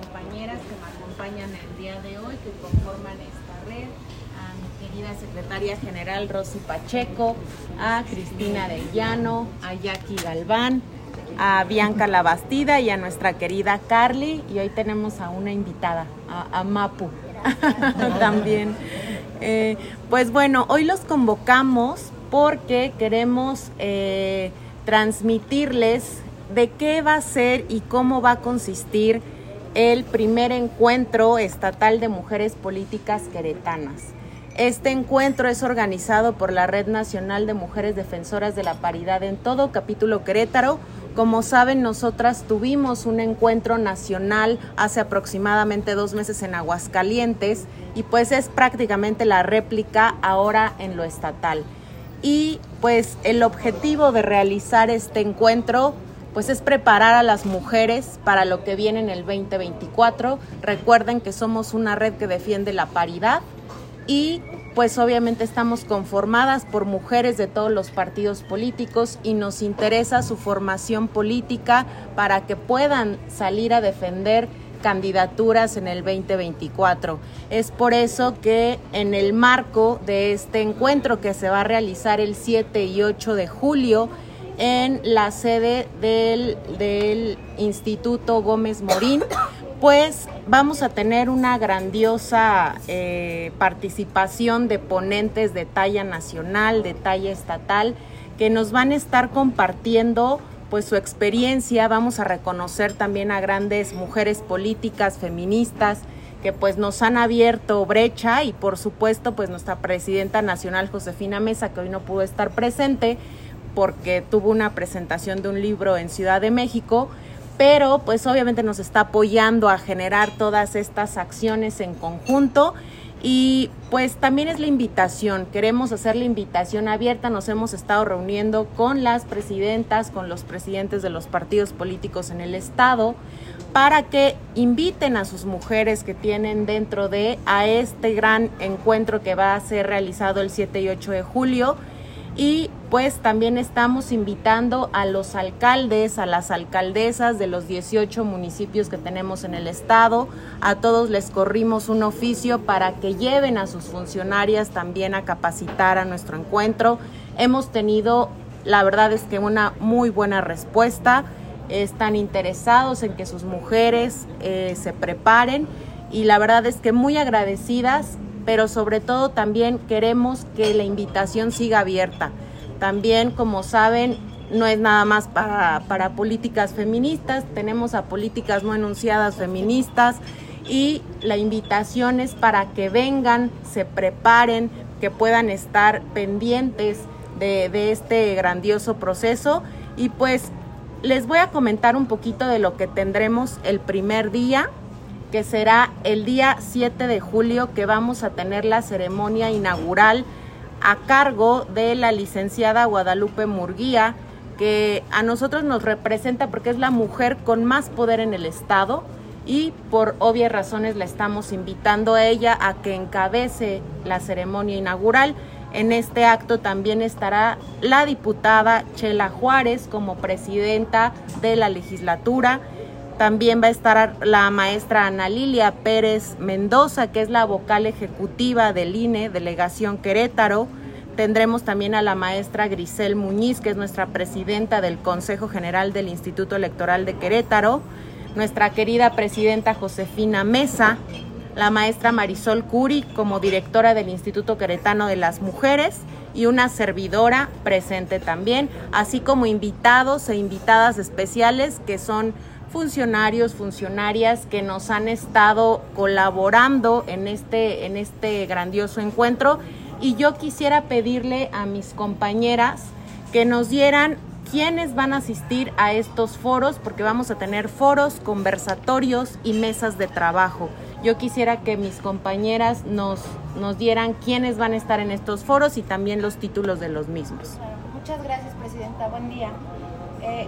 compañeras que me acompañan el día de hoy, que conforman esta red, a mi querida secretaria general Rosy Pacheco, a Cristina del Llano, a Jackie Galván, a Bianca Labastida y a nuestra querida Carly. Y hoy tenemos a una invitada, a, Mapu también. Eh, pues bueno, hoy los convocamos porque queremos eh, transmitirles de qué va a ser y cómo va a consistir el primer encuentro estatal de mujeres políticas queretanas. Este encuentro es organizado por la Red Nacional de Mujeres Defensoras de la Paridad en todo capítulo Querétaro. Como saben, nosotras tuvimos un encuentro nacional hace aproximadamente dos meses en Aguascalientes y pues es prácticamente la réplica ahora en lo estatal. Y pues el objetivo de realizar este encuentro pues es preparar a las mujeres para lo que viene en el 2024. Recuerden que somos una red que defiende la paridad y pues obviamente estamos conformadas por mujeres de todos los partidos políticos y nos interesa su formación política para que puedan salir a defender candidaturas en el 2024. Es por eso que en el marco de este encuentro que se va a realizar el 7 y 8 de julio, en la sede del, Instituto Gómez Morín, pues vamos a tener una grandiosa eh, participación de ponentes de talla nacional, de talla estatal, que nos van a estar compartiendo pues su experiencia, vamos a reconocer también a grandes mujeres políticas, feministas, que pues nos han abierto brecha. Y por supuesto pues nuestra presidenta nacional Josefina Mesa, que hoy no pudo estar presente, porque tuvo una presentación de un libro en Ciudad de México, pero pues obviamente nos está apoyando a generar todas estas acciones en conjunto. Y pues también es la invitación, queremos hacer la invitación abierta, nos hemos estado reuniendo con las presidentas, con los presidentes de los partidos políticos en el estado para que inviten a sus mujeres que tienen dentro de a este gran encuentro que va a ser realizado el 7 y 8 de julio. Y pues también estamos invitando a los alcaldes, a las alcaldesas de los 18 municipios que tenemos en el estado. A todos les corrimos un oficio para que lleven a sus funcionarias también a capacitar a nuestro encuentro. Hemos tenido, la verdad es que una muy buena respuesta. Están interesados en que sus mujeres eh, se preparen y la verdad es que muy agradecidas pero sobre todo también queremos que la invitación siga abierta. También, como saben, no es nada más para, políticas feministas, tenemos a políticas no enunciadas feministas y la invitación es para que vengan, se preparen, que puedan estar pendientes de, de este grandioso proceso. Y pues les voy a comentar un poquito de lo que tendremos el primer día que será el día 7 de julio que vamos a tener la ceremonia inaugural a cargo de la licenciada Guadalupe Murguía, que a nosotros nos representa porque es la mujer con más poder en el Estado y por obvias razones la estamos invitando a ella a que encabece la ceremonia inaugural. En este acto también estará la diputada Chela Juárez como presidenta de la legislatura también va a estar la maestra Ana Lilia Pérez Mendoza, que es la vocal ejecutiva del INE, Delegación Querétaro. Tendremos también a la maestra Grisel Muñiz, que es nuestra presidenta del Consejo General del Instituto Electoral de Querétaro. Nuestra querida presidenta Josefina Mesa, la maestra Marisol Curi como directora del Instituto Queretano de las Mujeres y una servidora presente también, así como invitados e invitadas especiales que son funcionarios, funcionarias que nos han estado colaborando en este, en este grandioso encuentro. Y yo quisiera pedirle a mis compañeras que nos dieran quiénes van a asistir a estos foros, porque vamos a tener foros, conversatorios y mesas de trabajo. Yo quisiera que mis compañeras nos, nos dieran quiénes van a estar en estos foros y también los títulos de los mismos. Muchas gracias, Presidenta. Buen día. Eh,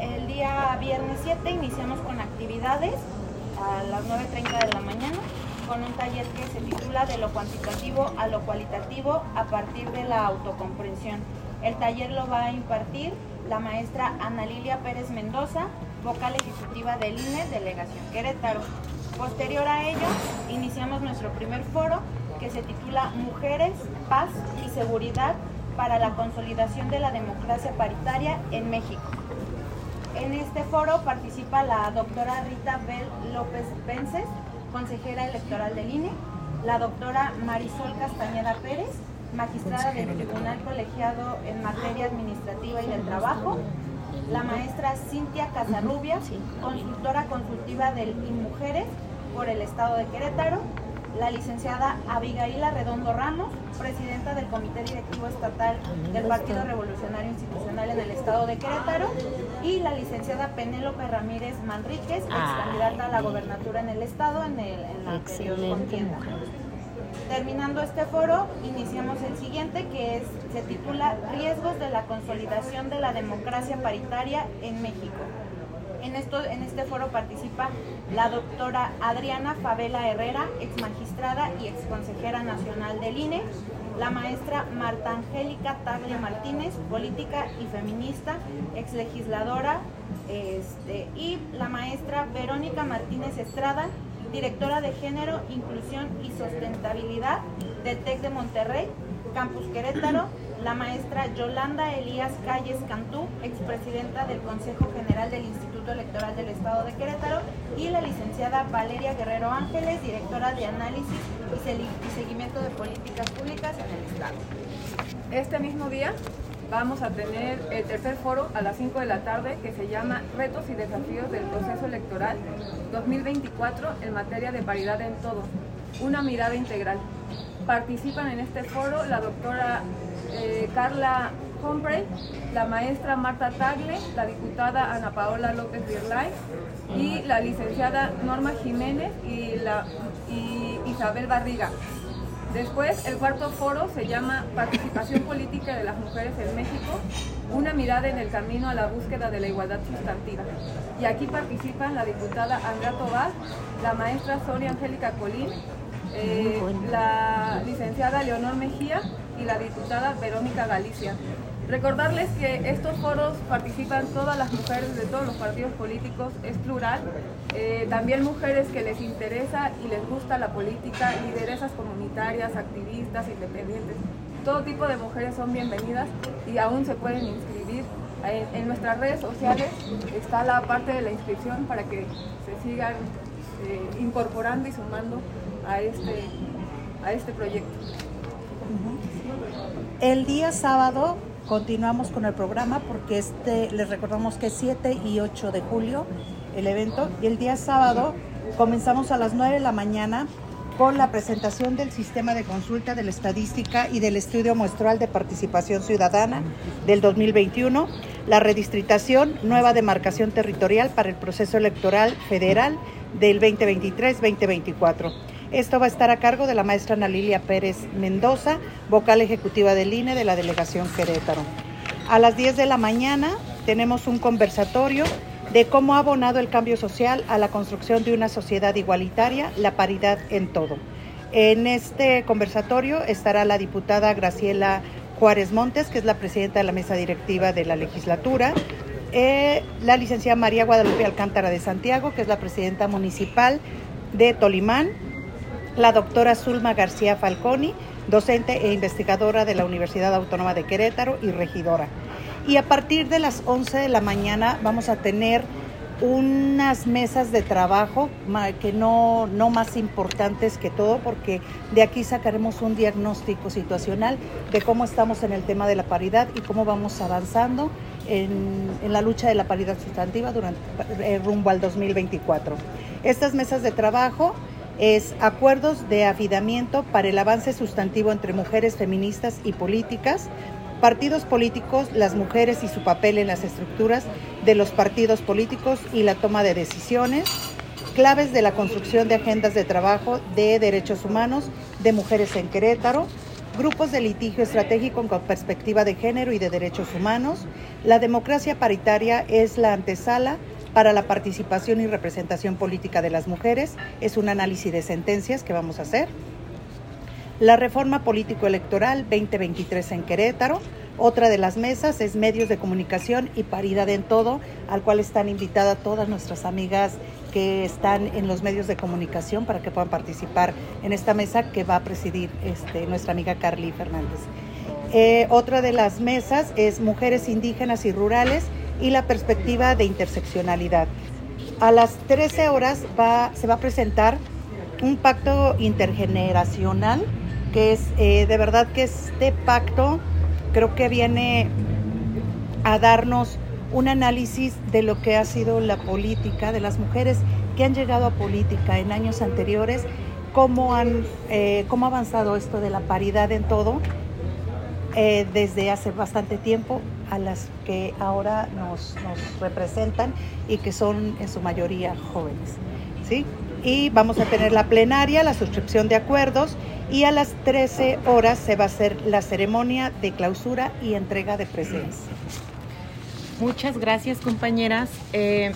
el, día viernes 7 iniciamos con actividades a las 9.30 de la mañana con un taller que se titula De lo cuantitativo a lo cualitativo a partir de la autocomprensión. El taller lo va a impartir la maestra Ana Lilia Pérez Mendoza vocal ejecutiva del INE, Delegación Querétaro. Posterior a ello, iniciamos nuestro primer foro que se titula Mujeres, Paz y Seguridad para la consolidación de la democracia paritaria en México. En este foro participa la doctora Rita Bel López Vences, consejera electoral del INE, la doctora Marisol Castañeda Pérez, magistrada del Tribunal Colegiado en Materia Administrativa y del Trabajo, la maestra Cintia Casarrubias, consultora consultiva del INMujeres por el Estado de Querétaro, la licenciada Abigail Redondo Ramos, presidenta del Comité Directivo Estatal del Partido Revolucionario Institucional en el Estado de Querétaro, y la licenciada Penélope Ramírez Manríquez, ex candidata a la gobernatura en el Estado en, el, en la anterior contienda. Terminando este foro, iniciamos el siguiente que es, se titula Riesgos de la consolidación de la democracia paritaria en México. En, esto, en este foro participa la doctora Adriana Favela Herrera, ex magistrada y ex consejera nacional del INE, la maestra Marta Angélica Taglia Martínez, política y feminista, ex legisladora, este, y la maestra Verónica Martínez Estrada, directora de Género, Inclusión y Sustentabilidad del TEC de Monterrey, Campus Querétaro, la maestra Yolanda Elías Calles Cantú, expresidenta del Consejo General del Instituto Electoral del Estado de Querétaro, y la licenciada Valeria Guerrero Ángeles, directora de Análisis y Seguimiento de Políticas Públicas en el Estado. Este mismo día vamos a tener el tercer foro a las 5 de la tarde que se llama Retos y Desafíos del Proceso Electoral 2024 en materia de paridad en todo, una mirada integral. Participan en este foro la doctora eh, Carla Humphrey, la maestra Marta Tagle, la diputada Ana Paola López Virlay y la licenciada Norma Jiménez y, la, y Isabel Barriga. Después, el cuarto foro se llama Participación Política de las Mujeres en México, una mirada en el camino a la búsqueda de la igualdad sustantiva. Y aquí participan la diputada Andrea Tobar, la maestra Sonia Angélica Colín, eh, la licenciada Leonor Mejía y la diputada Verónica Galicia. Recordarles que estos foros participan todas las mujeres de todos los partidos políticos, es plural, eh, también mujeres que les interesa y les gusta la política, lideresas comunitarias, activistas, independientes. Todo tipo de mujeres son bienvenidas y aún se pueden inscribir. En, nuestras redes sociales está la parte de la inscripción para que se sigan eh, incorporando y sumando a este, a este proyecto. El día sábado continuamos con el programa porque este, les recordamos que es 7 y 8 de julio el evento y el día sábado comenzamos a las 9 de la mañana con la presentación del sistema de consulta de la estadística y del estudio muestral de participación ciudadana del 2021, la redistritación, nueva demarcación territorial para el proceso electoral federal del 2023-2024. Esto va a estar a cargo de la maestra Ana Lilia Pérez Mendoza, vocal ejecutiva del INE de la delegación Querétaro. A las 10 de la mañana tenemos un conversatorio de cómo ha abonado el cambio social a la construcción de una sociedad igualitaria, la paridad en todo. En este conversatorio estará la diputada Graciela Juárez Montes, que es la presidenta de la mesa directiva de la legislatura, eh, la licenciada María Guadalupe Alcántara de Santiago, que es la presidenta municipal de Tolimán, la doctora Zulma García Falconi, docente e investigadora de la Universidad Autónoma de Querétaro y regidora. Y a partir de las 11 de la mañana vamos a tener unas mesas de trabajo que no, no más importantes que todo, porque de aquí sacaremos un diagnóstico situacional de cómo estamos en el tema de la paridad y cómo vamos avanzando en, en la lucha de la paridad sustantiva durante, eh, rumbo al 2024. Estas mesas de trabajo es acuerdos de afidamiento para el avance sustantivo entre mujeres feministas y políticas, partidos políticos, las mujeres y su papel en las estructuras de los partidos políticos y la toma de decisiones, claves de la construcción de agendas de trabajo de derechos humanos de mujeres en Querétaro, grupos de litigio estratégico con perspectiva de género y de derechos humanos. La democracia paritaria es la antesala para la participación y representación política de las mujeres. Es un análisis de sentencias que vamos a hacer. La reforma político-electoral 2023 en Querétaro, Otra de las mesas es medios de comunicación y paridad en todo, al cual están invitadas todas nuestras amigas que están en los medios de comunicación para que puedan participar en esta mesa que va a presidir este, nuestra amiga Carly Fernández. Eh, otra de las mesas es mujeres indígenas y rurales y la perspectiva de interseccionalidad. A las 13 horas va, se va a presentar un pacto intergeneracional, que es eh, de verdad que este pacto creo que viene a darnos un análisis de lo que ha sido la política de las mujeres que han llegado a política en años anteriores, cómo, han, eh, cómo ha avanzado esto de la paridad en todo eh, desde hace bastante tiempo a las que ahora nos, representan y que son en su mayoría jóvenes. ¿sí? Y vamos a tener la plenaria, la suscripción de acuerdos y a las 13 horas se va a hacer la ceremonia de clausura y entrega de presencia. Muchas gracias compañeras. Eh,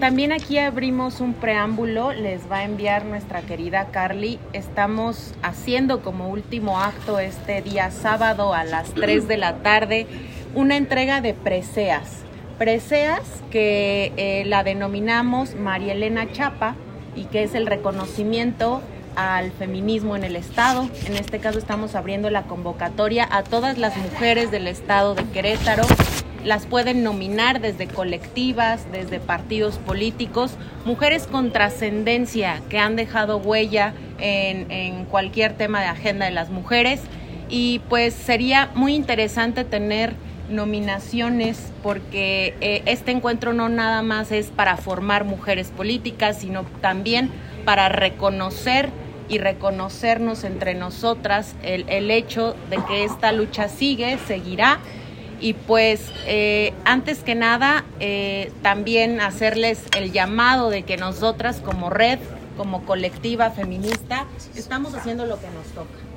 también aquí abrimos un preámbulo, les va a enviar nuestra querida Carly. Estamos haciendo como último acto este día sábado a las 3 de la tarde una entrega de preseas. Preseas que eh, la denominamos María Elena Chapa y que es el reconocimiento al feminismo en el Estado. En este caso estamos abriendo la convocatoria a todas las mujeres del Estado de Querétaro las pueden nominar desde colectivas, desde partidos políticos, mujeres con trascendencia que han dejado huella en, cualquier tema de agenda de las mujeres y pues sería muy interesante tener nominaciones porque eh, este encuentro no nada más es para formar mujeres políticas, sino también para reconocer y reconocernos entre nosotras. El, el hecho de que esta lucha sigue, seguirá. Y pues eh, antes que nada eh, también hacerles el llamado de que nosotras como red, como colectiva feminista, estamos haciendo lo que nos toca